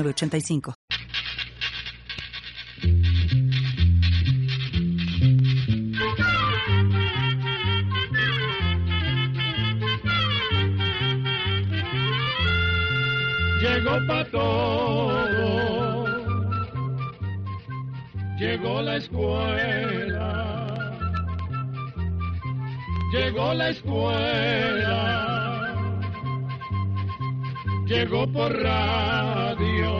85 Llegó para todo, llegó la escuela, llegó la escuela, llegó por radio.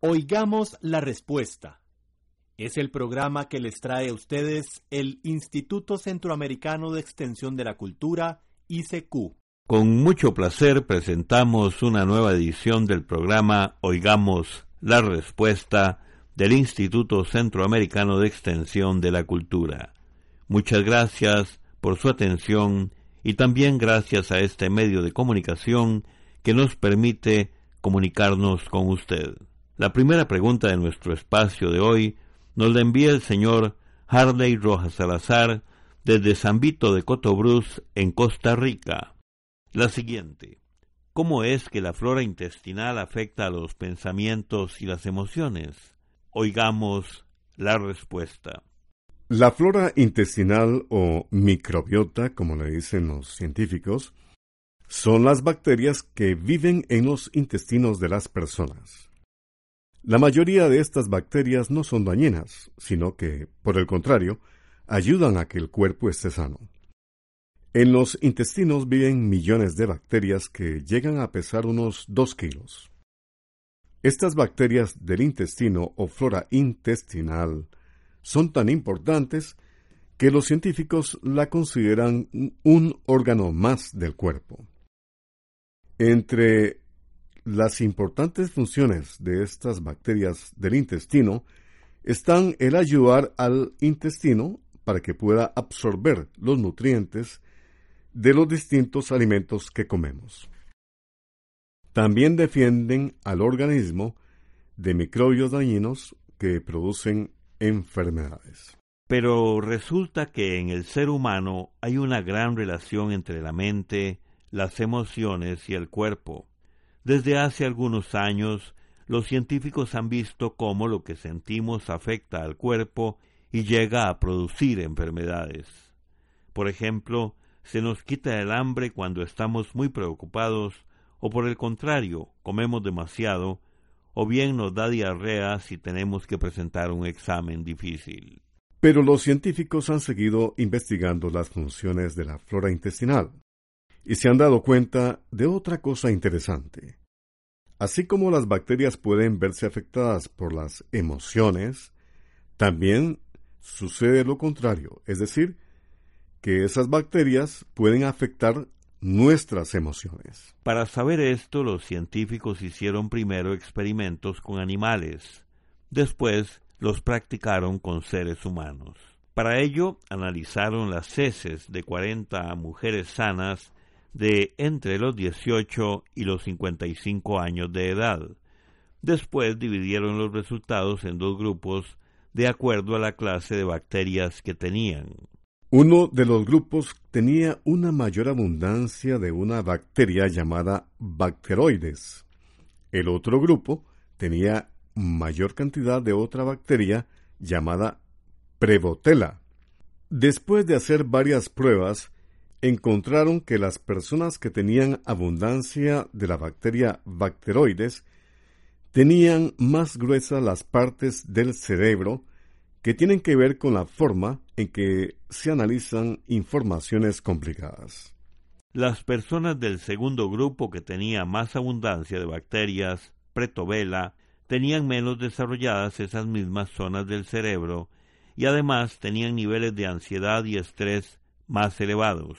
Oigamos la respuesta. Es el programa que les trae a ustedes el Instituto Centroamericano de Extensión de la Cultura, ICQ. Con mucho placer presentamos una nueva edición del programa Oigamos la respuesta del Instituto Centroamericano de Extensión de la Cultura. Muchas gracias por su atención y también gracias a este medio de comunicación que nos permite comunicarnos con usted. La primera pregunta de nuestro espacio de hoy nos la envía el señor Harley Rojas Salazar desde San Vito de Cotobruz, en Costa Rica. La siguiente. ¿Cómo es que la flora intestinal afecta a los pensamientos y las emociones? Oigamos la respuesta. La flora intestinal o microbiota, como le dicen los científicos, son las bacterias que viven en los intestinos de las personas. La mayoría de estas bacterias no son dañinas, sino que, por el contrario, ayudan a que el cuerpo esté sano. En los intestinos viven millones de bacterias que llegan a pesar unos 2 kilos. Estas bacterias del intestino o flora intestinal son tan importantes que los científicos la consideran un órgano más del cuerpo. Entre las importantes funciones de estas bacterias del intestino están el ayudar al intestino para que pueda absorber los nutrientes de los distintos alimentos que comemos. También defienden al organismo de microbios dañinos que producen enfermedades. Pero resulta que en el ser humano hay una gran relación entre la mente, las emociones y el cuerpo. Desde hace algunos años, los científicos han visto cómo lo que sentimos afecta al cuerpo y llega a producir enfermedades. Por ejemplo, se nos quita el hambre cuando estamos muy preocupados o por el contrario, comemos demasiado o bien nos da diarrea si tenemos que presentar un examen difícil. Pero los científicos han seguido investigando las funciones de la flora intestinal y se han dado cuenta de otra cosa interesante. Así como las bacterias pueden verse afectadas por las emociones, también sucede lo contrario, es decir, que esas bacterias pueden afectar nuestras emociones. Para saber esto, los científicos hicieron primero experimentos con animales, después los practicaron con seres humanos. Para ello, analizaron las heces de 40 mujeres sanas de entre los 18 y los 55 años de edad. Después dividieron los resultados en dos grupos de acuerdo a la clase de bacterias que tenían. Uno de los grupos tenía una mayor abundancia de una bacteria llamada bacteroides. El otro grupo tenía mayor cantidad de otra bacteria llamada Prevotella. Después de hacer varias pruebas, encontraron que las personas que tenían abundancia de la bacteria bacteroides tenían más gruesas las partes del cerebro que tienen que ver con la forma en que se analizan informaciones complicadas. Las personas del segundo grupo que tenía más abundancia de bacterias, pretovela, tenían menos desarrolladas esas mismas zonas del cerebro y además tenían niveles de ansiedad y estrés más elevados.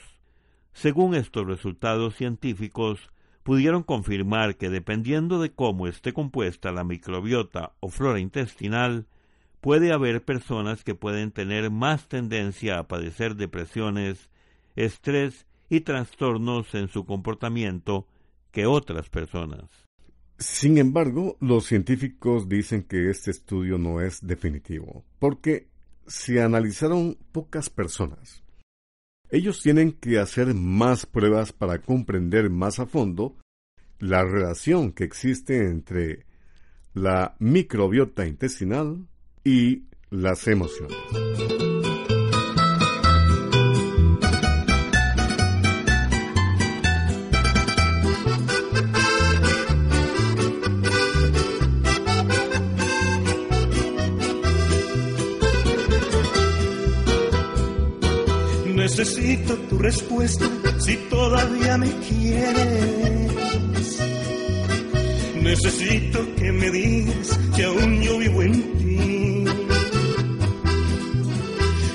Según estos resultados científicos, pudieron confirmar que dependiendo de cómo esté compuesta la microbiota o flora intestinal, puede haber personas que pueden tener más tendencia a padecer depresiones, estrés y trastornos en su comportamiento que otras personas. Sin embargo, los científicos dicen que este estudio no es definitivo, porque se analizaron pocas personas. Ellos tienen que hacer más pruebas para comprender más a fondo la relación que existe entre la microbiota intestinal y las emociones. Necesito tu respuesta si todavía me quieres. Necesito que me digas que aún yo vivo en ti.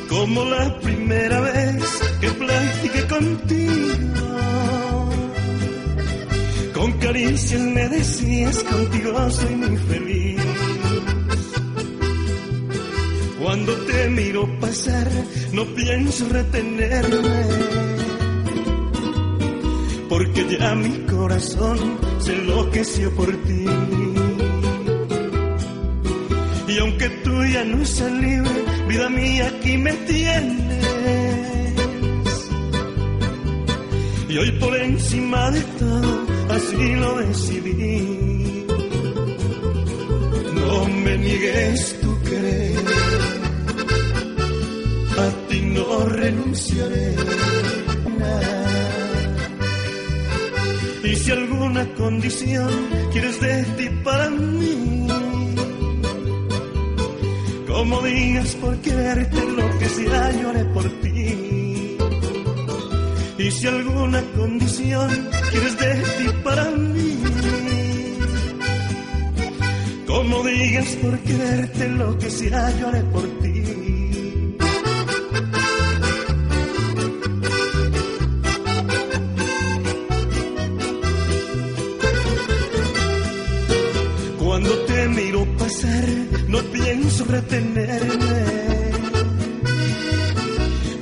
Como la primera vez que platiqué contigo. Con caricias me decías contigo soy muy feliz. Cuando te miro pasar, no pienso retenerme. Porque ya mi corazón se enloqueció por ti. Y aunque tú ya no estás libre, vida mía, aquí me tienes. Y hoy por encima de todo, así lo decidí. No me niegues tu querer a ti no renunciaré. Si alguna condición quieres de ti para mí, como digas por quererte lo que sea, lloré por ti. Y si alguna condición quieres de ti para mí, como digas por quererte lo que sea, lloré por ti. Pienso retenerme.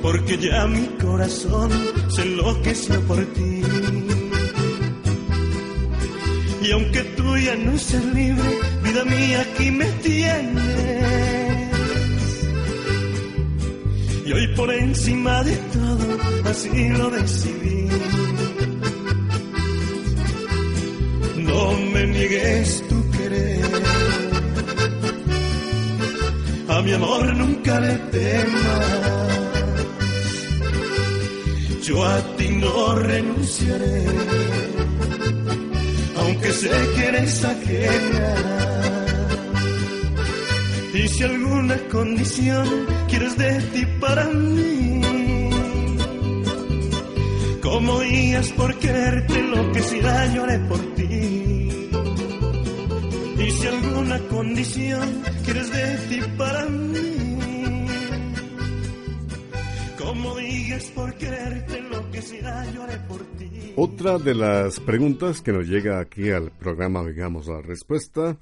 Porque ya mi corazón se enloqueció por ti. Y aunque tú ya no seas libre, vida mía, aquí me tienes. Y hoy por encima de todo, así lo decidí. No me niegues mi amor nunca le temas. Yo a ti no renunciaré. Aunque sé que eres ajena. Y si alguna condición quieres de ti para mí, como días por quererte lo que sea lloré por ti. Y si alguna condición quieres de ti para mí, como digas por quererte lo que sea lloré por ti. Otra de las preguntas que nos llega aquí al programa Digamos la Respuesta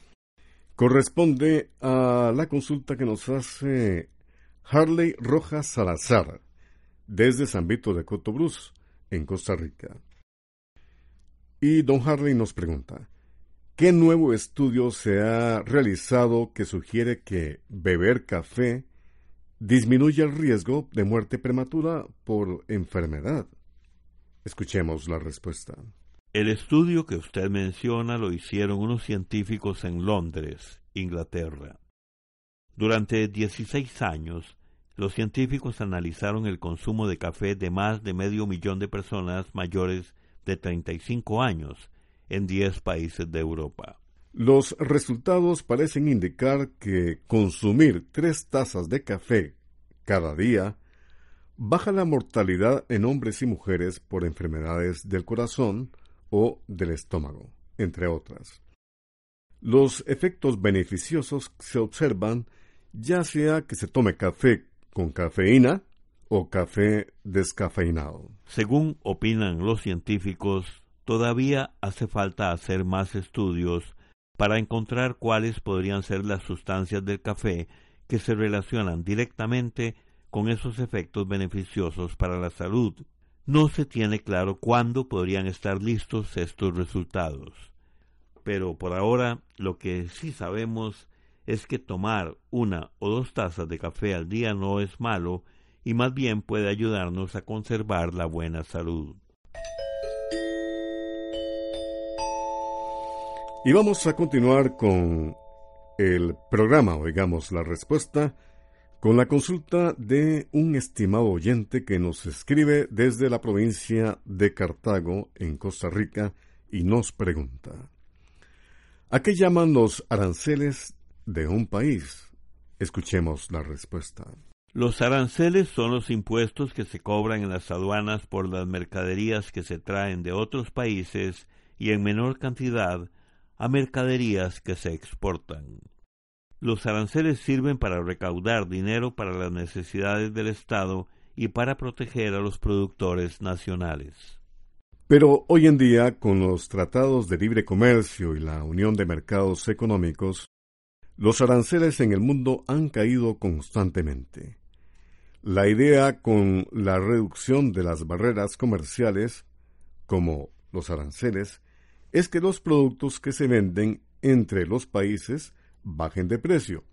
corresponde a la consulta que nos hace Harley Rojas Salazar desde San Vito de Cotobruz, en Costa Rica. Y don Harley nos pregunta, ¿qué nuevo estudio se ha realizado que sugiere que beber café disminuye el riesgo de muerte prematura por enfermedad? Escuchemos la respuesta. El estudio que usted menciona lo hicieron unos científicos en Londres, Inglaterra. Durante 16 años, los científicos analizaron el consumo de café de más de medio millón de personas mayores de 35 años en 10 países de Europa. Los resultados parecen indicar que consumir tres tazas de café cada día baja la mortalidad en hombres y mujeres por enfermedades del corazón o del estómago, entre otras. Los efectos beneficiosos se observan ya sea que se tome café con cafeína o café descafeinado. Según opinan los científicos, todavía hace falta hacer más estudios para encontrar cuáles podrían ser las sustancias del café que se relacionan directamente con esos efectos beneficiosos para la salud. No se tiene claro cuándo podrían estar listos estos resultados. Pero por ahora lo que sí sabemos es que tomar una o dos tazas de café al día no es malo y más bien puede ayudarnos a conservar la buena salud. Y vamos a continuar con el programa, oigamos la respuesta, con la consulta de un estimado oyente que nos escribe desde la provincia de Cartago, en Costa Rica, y nos pregunta, ¿a qué llaman los aranceles de un país? Escuchemos la respuesta. Los aranceles son los impuestos que se cobran en las aduanas por las mercaderías que se traen de otros países y en menor cantidad a mercaderías que se exportan. Los aranceles sirven para recaudar dinero para las necesidades del Estado y para proteger a los productores nacionales. Pero hoy en día, con los tratados de libre comercio y la Unión de Mercados Económicos, los aranceles en el mundo han caído constantemente. La idea con la reducción de las barreras comerciales, como los aranceles, es que los productos que se venden entre los países bajen de precio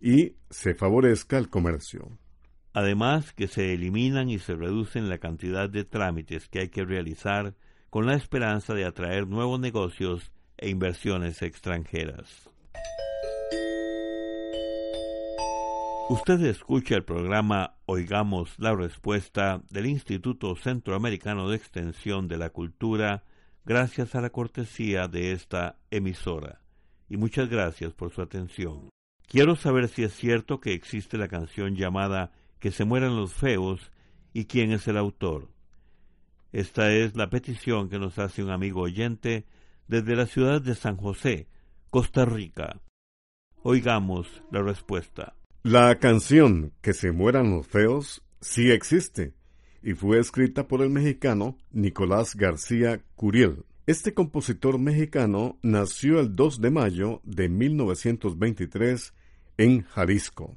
y se favorezca el comercio. Además que se eliminan y se reducen la cantidad de trámites que hay que realizar con la esperanza de atraer nuevos negocios e inversiones extranjeras. Usted escucha el programa Oigamos la Respuesta del Instituto Centroamericano de Extensión de la Cultura gracias a la cortesía de esta emisora. Y muchas gracias por su atención. Quiero saber si es cierto que existe la canción llamada Que se mueran los feos y quién es el autor. Esta es la petición que nos hace un amigo oyente desde la ciudad de San José, Costa Rica. Oigamos la respuesta. La canción Que se mueran los feos sí existe y fue escrita por el mexicano Nicolás García Curiel. Este compositor mexicano nació el 2 de mayo de 1923 en Jalisco.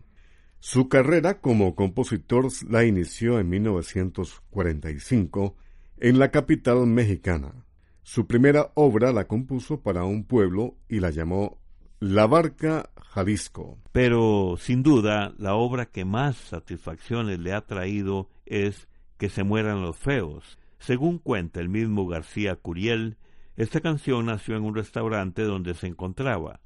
Su carrera como compositor la inició en 1945 en la capital mexicana. Su primera obra la compuso para un pueblo y la llamó La Barca Jalisco. Pero, sin duda, la obra que más satisfacciones le ha traído es que se mueran los feos. Según cuenta el mismo García Curiel, esta canción nació en un restaurante donde se encontraba.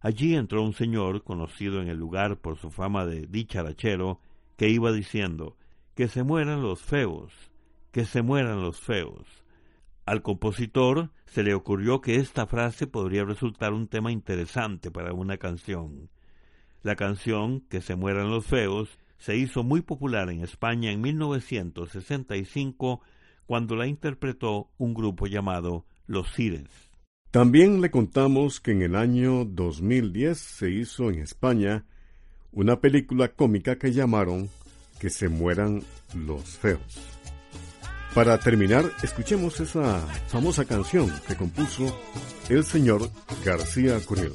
Allí entró un señor conocido en el lugar por su fama de dicharachero, que iba diciendo que se mueran los feos, que se mueran los feos. Al compositor se le ocurrió que esta frase podría resultar un tema interesante para una canción. La canción Que se mueran los feos se hizo muy popular en España en 1965 cuando la interpretó un grupo llamado Los Cires. También le contamos que en el año 2010 se hizo en España una película cómica que llamaron Que se mueran los feos. Para terminar, escuchemos esa famosa canción que compuso el señor García Curiel.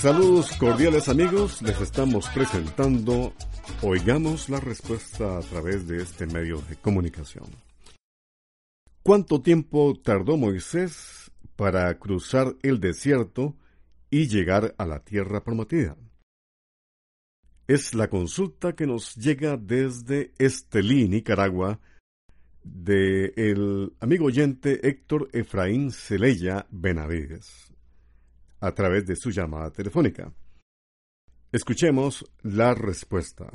Saludos cordiales amigos, les estamos presentando Oigamos la respuesta a través de este medio de comunicación. ¿Cuánto tiempo tardó Moisés para cruzar el desierto y llegar a la tierra prometida? Es la consulta que nos llega desde Estelí, Nicaragua, de el amigo oyente Héctor Efraín Celella Benavides, a través de su llamada telefónica. Escuchemos la respuesta.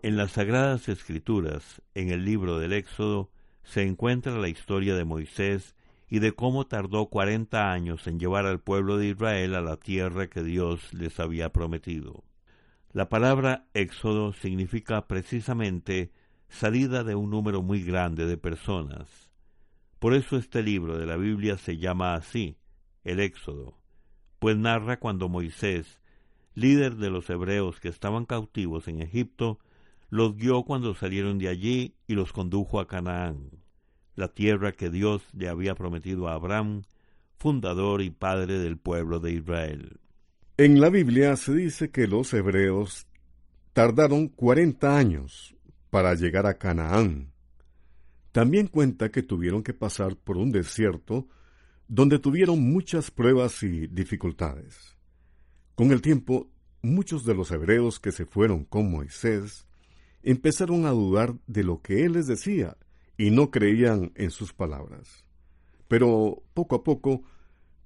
En las Sagradas Escrituras, en el libro del Éxodo, se encuentra la historia de Moisés y de cómo tardó cuarenta años en llevar al pueblo de Israel a la tierra que Dios les había prometido. La palabra Éxodo significa precisamente salida de un número muy grande de personas. Por eso este libro de la Biblia se llama así, el Éxodo, pues narra cuando Moisés, líder de los hebreos que estaban cautivos en Egipto, los guió cuando salieron de allí y los condujo a Canaán, la tierra que Dios le había prometido a Abraham, fundador y padre del pueblo de Israel. En la Biblia se dice que los hebreos tardaron cuarenta años para llegar a Canaán. También cuenta que tuvieron que pasar por un desierto donde tuvieron muchas pruebas y dificultades. Con el tiempo, muchos de los hebreos que se fueron con Moisés empezaron a dudar de lo que él les decía y no creían en sus palabras. Pero poco a poco,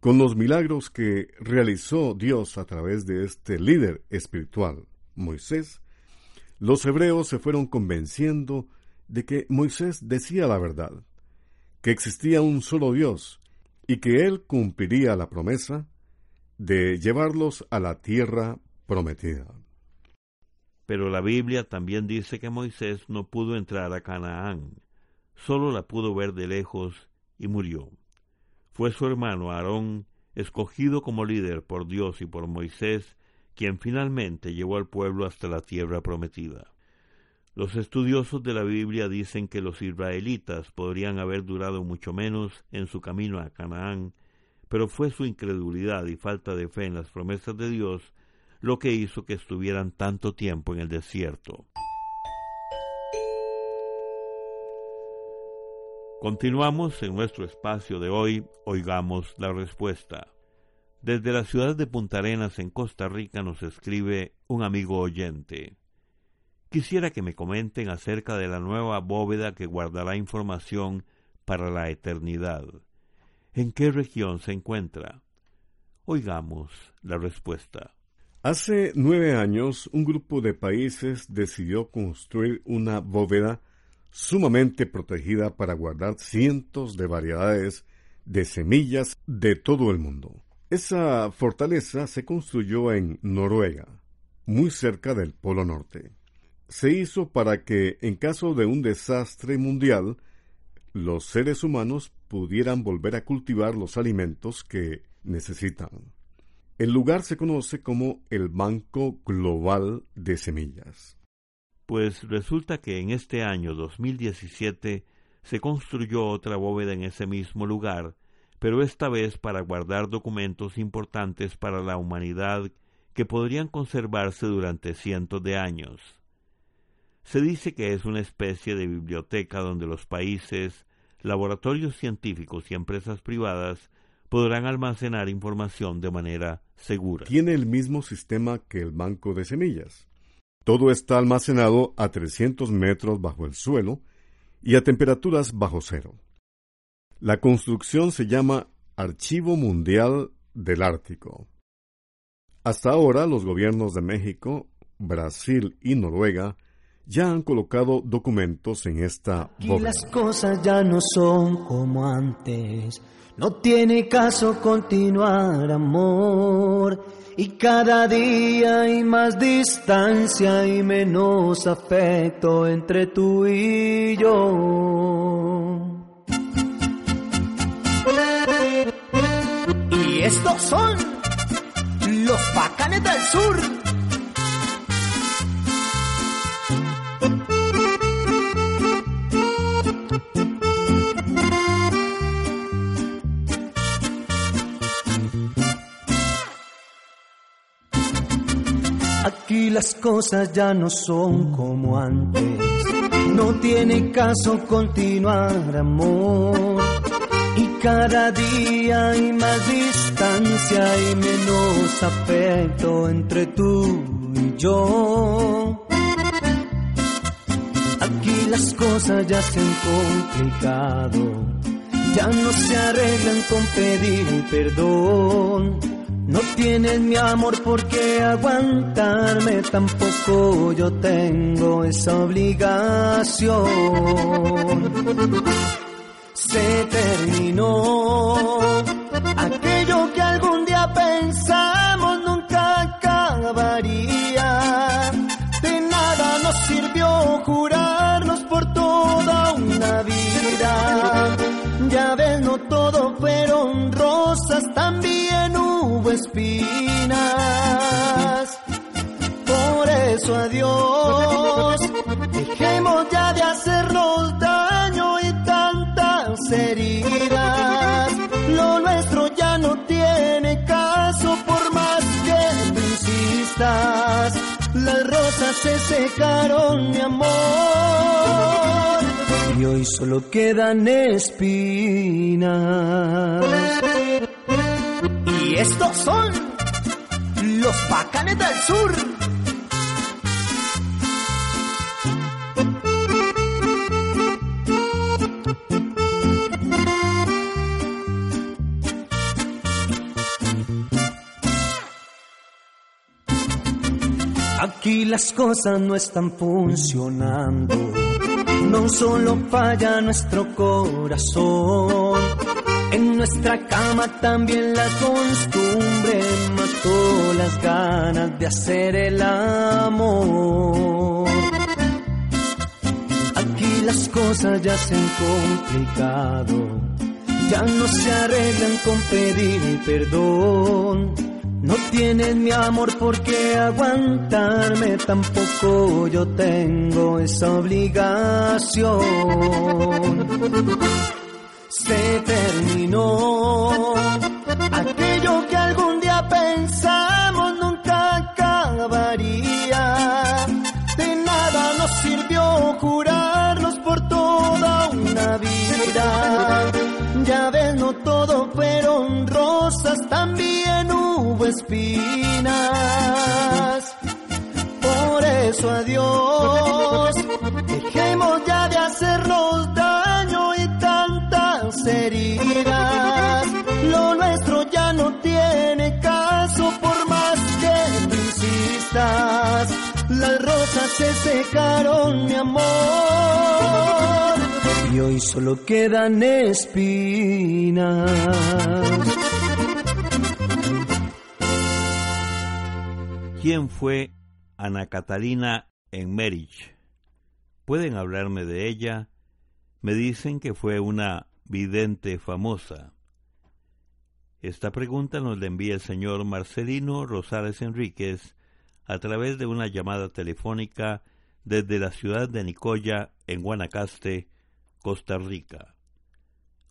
con los milagros que realizó Dios a través de este líder espiritual, Moisés, los hebreos se fueron convenciendo de que Moisés decía la verdad, que existía un solo Dios y que él cumpliría la promesa de llevarlos a la tierra prometida. Pero la Biblia también dice que Moisés no pudo entrar a Canaán, solo la pudo ver de lejos y murió. Fue su hermano Aarón, escogido como líder por Dios y por Moisés, quien finalmente llevó al pueblo hasta la tierra prometida. Los estudiosos de la Biblia dicen que los israelitas podrían haber durado mucho menos en su camino a Canaán, pero fue su incredulidad y falta de fe en las promesas de Dios lo que hizo que estuvieran tanto tiempo en el desierto. Continuamos en nuestro espacio de hoy, oigamos la respuesta. Desde la ciudad de Punta Arenas, en Costa Rica, nos escribe un amigo oyente. Quisiera que me comenten acerca de la nueva bóveda que guardará información para la eternidad. ¿En qué región se encuentra? Oigamos la respuesta. Hace nueve años, un grupo de países decidió construir una bóveda sumamente protegida para guardar cientos de variedades de semillas de todo el mundo. Esa fortaleza se construyó en Noruega, muy cerca del Polo Norte. Se hizo para que, en caso de un desastre mundial, los seres humanos pudieran volver a cultivar los alimentos que necesitan. El lugar se conoce como el Banco Global de Semillas. Pues resulta que en este año 2017 se construyó otra bóveda en ese mismo lugar pero esta vez para guardar documentos importantes para la humanidad que podrían conservarse durante cientos de años. Se dice que es una especie de biblioteca donde los países, laboratorios científicos y empresas privadas podrán almacenar información de manera segura. Tiene el mismo sistema que el banco de semillas. Todo está almacenado a 300 metros bajo el suelo y a temperaturas bajo cero. La construcción se llama Archivo Mundial del Ártico. Hasta ahora los gobiernos de México, Brasil y Noruega ya han colocado documentos en esta Y las cosas ya no son como antes. No tiene caso continuar, amor. Y cada día hay más distancia y menos afecto entre tú y yo. Y estos son los bacanes Sur. Las cosas ya no son como antes. No tiene caso continuar, amor. Y cada día hay más distancia y menos afecto entre tú y yo. Aquí las cosas ya se han complicado. Ya no se arreglan con pedir perdón no tienes mi amor por qué aguantarme, tampoco yo tengo esa obligación. Se terminó Por eso adiós, dejemos ya de hacernos daño y tantas heridas. Lo nuestro ya no tiene caso por más que tú insistas. Las rosas se secaron, mi amor. Y hoy solo quedan espinas. Estos son los bacanes del sur. Aquí las cosas no están funcionando. No solo falla nuestro corazón en nuestra cama también la costumbre mató las ganas de hacer el amor. Aquí las cosas ya se han complicado, ya no se arreglan con pedir perdón. No tienes mi amor por qué aguantarme, tampoco yo tengo esa obligación terminó. Aquello que algún día pensamos nunca acabaría. De nada nos sirvió jurarnos por toda una vida. Ya ves, no todo fueron rosas, también hubo espinas. Por eso adiós, se secaron, mi amor. Y hoy solo quedan espinas. ¿Quién fue Ana Catalina en Merich? ¿Pueden hablarme de ella? Me dicen que fue una vidente famosa? Esta pregunta nos la envía el señor Marcelino Rosales Enríquez a través de una llamada telefónica desde la ciudad de Nicoya, en Guanacaste, Costa Rica.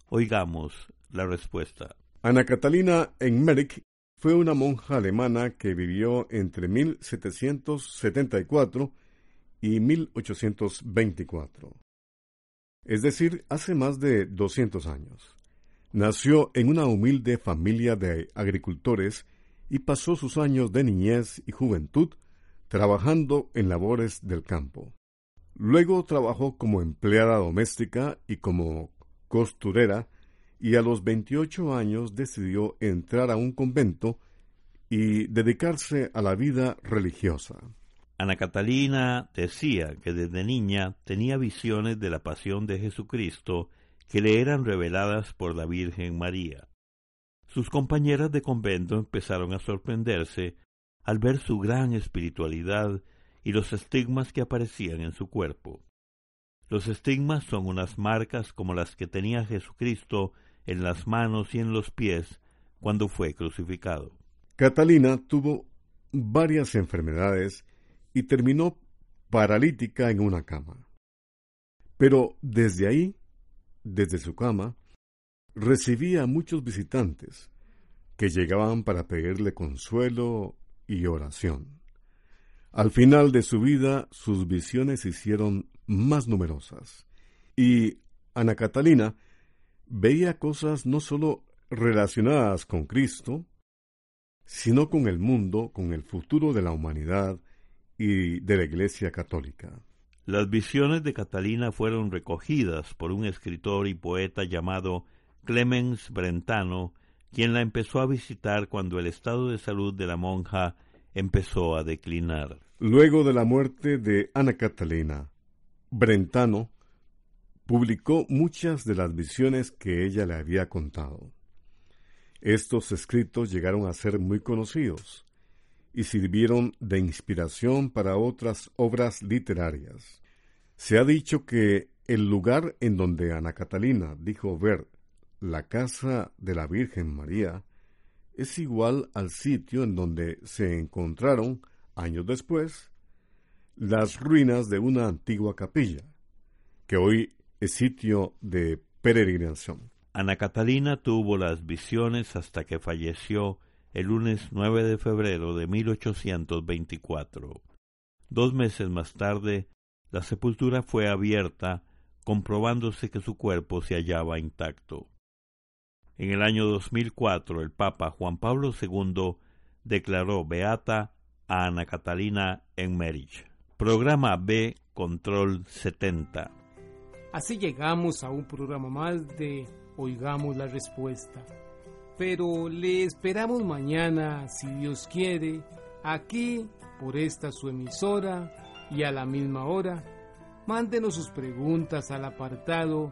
Oigamos la respuesta. Ana Catalina Enmerich fue una monja alemana que vivió entre 1774 y 1824 es decir, hace más de 200 años. Nació en una humilde familia de agricultores y pasó sus años de niñez y juventud trabajando en labores del campo. Luego trabajó como empleada doméstica y como costurera y a los 28 años decidió entrar a un convento y dedicarse a la vida religiosa. Ana Catalina decía que desde niña tenía visiones de la pasión de Jesucristo que le eran reveladas por la Virgen María. Sus compañeras de convento empezaron a sorprenderse al ver su gran espiritualidad y los estigmas que aparecían en su cuerpo. Los estigmas son unas marcas como las que tenía Jesucristo en las manos y en los pies cuando fue crucificado. Catalina tuvo varias enfermedades y terminó paralítica en una cama. Pero desde ahí, desde su cama, recibía a muchos visitantes que llegaban para pedirle consuelo y oración. Al final de su vida, sus visiones se hicieron más numerosas, y Ana Catalina veía cosas no sólo relacionadas con Cristo, sino con el mundo, con el futuro de la humanidad y de la Iglesia Católica. Las visiones de Catalina fueron recogidas por un escritor y poeta llamado Clemens Brentano, quien la empezó a visitar cuando el estado de salud de la monja empezó a declinar. Luego de la muerte de Ana Catalina, Brentano publicó muchas de las visiones que ella le había contado. Estos escritos llegaron a ser muy conocidos y sirvieron de inspiración para otras obras literarias. Se ha dicho que el lugar en donde Ana Catalina dijo ver la casa de la Virgen María es igual al sitio en donde se encontraron, años después, las ruinas de una antigua capilla, que hoy es sitio de peregrinación. Ana Catalina tuvo las visiones hasta que falleció el lunes 9 de febrero de 1824. Dos meses más tarde, la sepultura fue abierta, comprobándose que su cuerpo se hallaba intacto. En el año 2004, el Papa Juan Pablo II declaró beata a Ana Catalina en Merich. Programa B, Control 70. Así llegamos a un programa más de Oigamos la Respuesta. Pero le esperamos mañana, si Dios quiere, aquí por esta su emisora y a la misma hora. Mándenos sus preguntas al apartado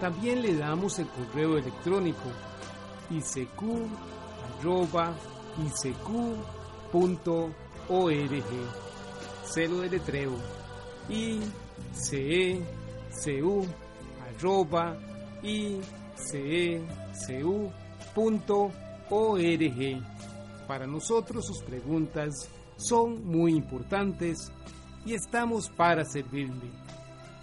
También le damos el correo electrónico isq.org. Celo de letreo i c e c u arroba i c e org. Para nosotros sus preguntas son muy importantes y estamos para servirle.